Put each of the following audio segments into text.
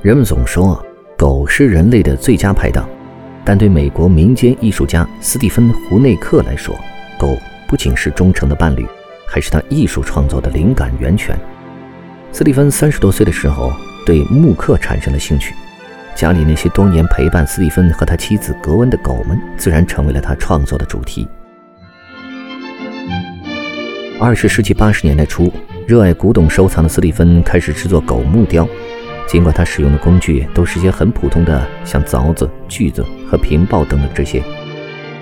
人们总说狗是人类的最佳拍档，但对美国民间艺术家斯蒂芬·胡内克来说，狗不仅是忠诚的伴侣，还是他艺术创作的灵感源泉。斯蒂芬三十多岁的时候，对木刻产生了兴趣。家里那些多年陪伴斯蒂芬和他妻子格温的狗们，自然成为了他创作的主题。二十世纪八十年代初，热爱古董收藏的斯蒂芬开始制作狗木雕。尽管他使用的工具都是些很普通的，像凿子、锯子和平刨等等这些，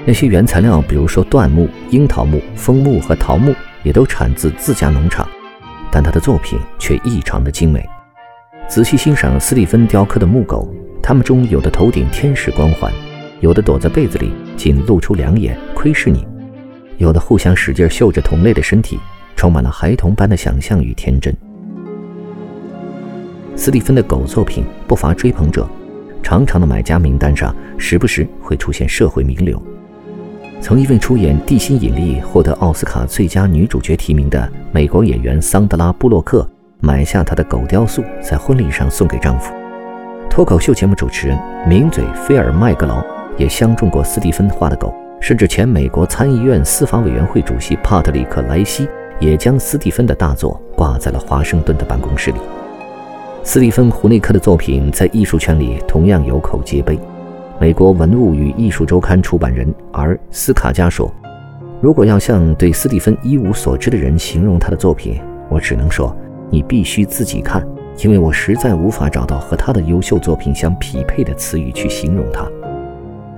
那些原材料，比如说椴木、樱桃木、枫木和桃木，也都产自自家农场，但他的作品却异常的精美。仔细欣赏斯蒂芬雕刻的木狗。它们中有的头顶天使光环，有的躲在被子里，仅露出两眼窥视你；有的互相使劲嗅着同类的身体，充满了孩童般的想象与天真。斯蒂芬的狗作品不乏追捧者，长长的买家名单上时不时会出现社会名流。曾因为出演《地心引力》获得奥斯卡最佳女主角提名的美国演员桑德拉·布洛克，买下她的狗雕塑，在婚礼上送给丈夫。脱口秀节目主持人名嘴菲尔麦格劳也相中过斯蒂芬画的狗，甚至前美国参议院司法委员会主席帕特里克莱西也将斯蒂芬的大作挂在了华盛顿的办公室里。斯蒂芬胡内克的作品在艺术圈里同样有口皆碑。美国文物与艺术周刊出版人而斯卡加说：“如果要向对斯蒂芬一无所知的人形容他的作品，我只能说，你必须自己看。”因为我实在无法找到和他的优秀作品相匹配的词语去形容他。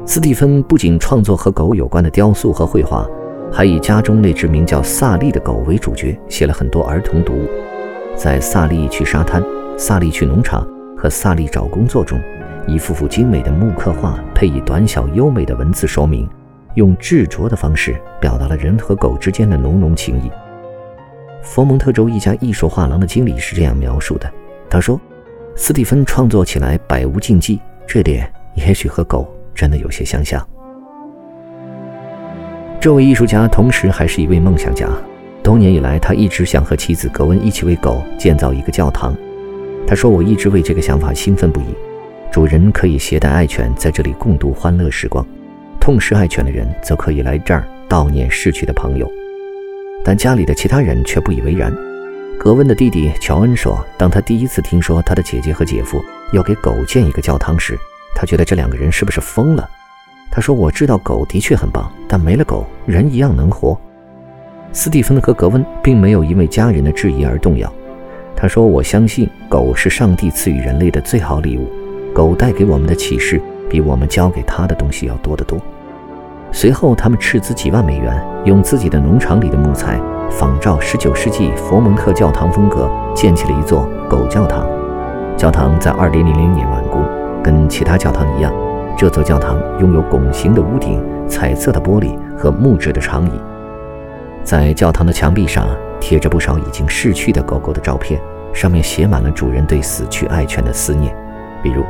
斯蒂芬不仅创作和狗有关的雕塑和绘画，还以家中那只名叫萨利的狗为主角，写了很多儿童读物。在《萨利去沙滩》《萨利去农场》和《萨利找工作》中，一幅幅精美的木刻画配以短小优美的文字说明，用执着的方式表达了人和狗之间的浓浓情谊。佛蒙特州一家艺术画廊的经理是这样描述的。他说：“斯蒂芬创作起来百无禁忌，这点也许和狗真的有些相像。”这位艺术家同时还是一位梦想家。多年以来，他一直想和妻子格温一起为狗建造一个教堂。他说：“我一直为这个想法兴奋不已。主人可以携带爱犬在这里共度欢乐时光，痛失爱犬的人则可以来这儿悼念逝去的朋友。”但家里的其他人却不以为然。格温的弟弟乔恩说：“当他第一次听说他的姐姐和姐夫要给狗建一个教堂时，他觉得这两个人是不是疯了？”他说：“我知道狗的确很棒，但没了狗，人一样能活。”斯蒂芬和格温并没有因为家人的质疑而动摇。他说：“我相信狗是上帝赐予人类的最好礼物，狗带给我们的启示比我们教给他的东西要多得多。”随后，他们斥资几万美元，用自己的农场里的木材。仿照19世纪佛蒙特教堂风格建起了一座狗教堂。教堂在2000年完工，跟其他教堂一样，这座教堂拥有拱形的屋顶、彩色的玻璃和木质的长椅。在教堂的墙壁上贴着不少已经逝去的狗狗的照片，上面写满了主人对死去爱犬的思念，比如：“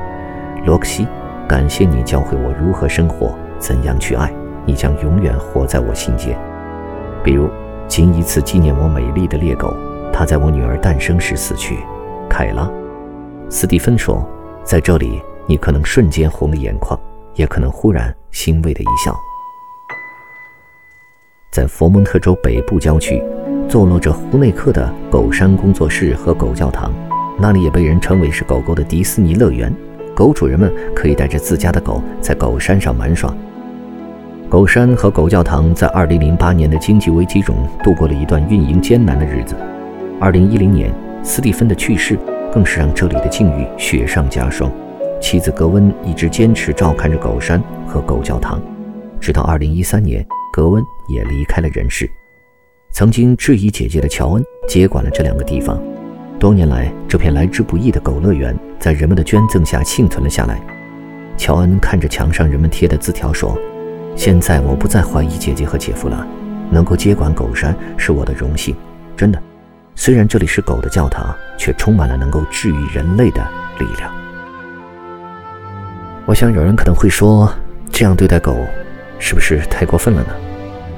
罗克西，感谢你教会我如何生活，怎样去爱，你将永远活在我心间。”比如。仅以此纪念我美丽的猎狗，它在我女儿诞生时死去。凯拉，斯蒂芬说：“在这里，你可能瞬间红了眼眶，也可能忽然欣慰的一笑。”在佛蒙特州北部郊区，坐落着胡内克的狗山工作室和狗教堂，那里也被人称为是狗狗的迪士尼乐园。狗主人们可以带着自家的狗在狗山上玩耍。狗山和狗教堂在2008年的经济危机中度过了一段运营艰难的日子。2010年，斯蒂芬的去世更是让这里的境遇雪上加霜。妻子格温一直坚持照看着狗山和狗教堂，直到2013年，格温也离开了人世。曾经质疑姐姐的乔恩接管了这两个地方。多年来，这片来之不易的狗乐园在人们的捐赠下幸存了下来。乔恩看着墙上人们贴的字条说：“现在我不再怀疑姐姐和姐夫了，能够接管狗山是我的荣幸，真的。虽然这里是狗的教堂，却充满了能够治愈人类的力量。”我想有人可能会说，这样对待狗，是不是太过分了呢？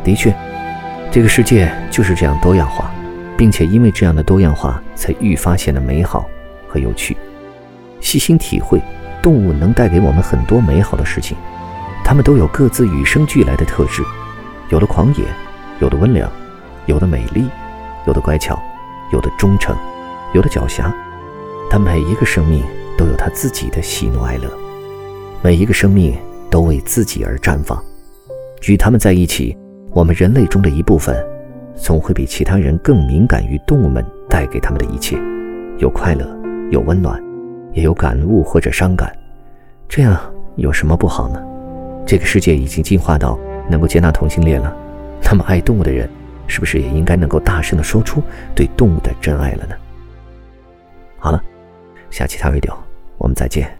的确，这个世界就是这样多样化，并且因为这样的多样化，才愈发显得美好和有趣。细心体会，动物能带给我们很多美好的事情，它们都有各自与生俱来的特质，有的狂野，有的温良，有的美丽，有的乖巧，有的忠诚，有的狡黠。但每一个生命都有它自己的喜怒哀乐，每一个生命都为自己而绽放。与它们在一起。我们人类中的一部分，总会比其他人更敏感于动物们带给他们的一切，有快乐，有温暖，也有感悟或者伤感。这样有什么不好呢？这个世界已经进化到能够接纳同性恋了，那么爱动物的人，是不是也应该能够大声的说出对动物的真爱了呢？好了，下期 video 我们再见。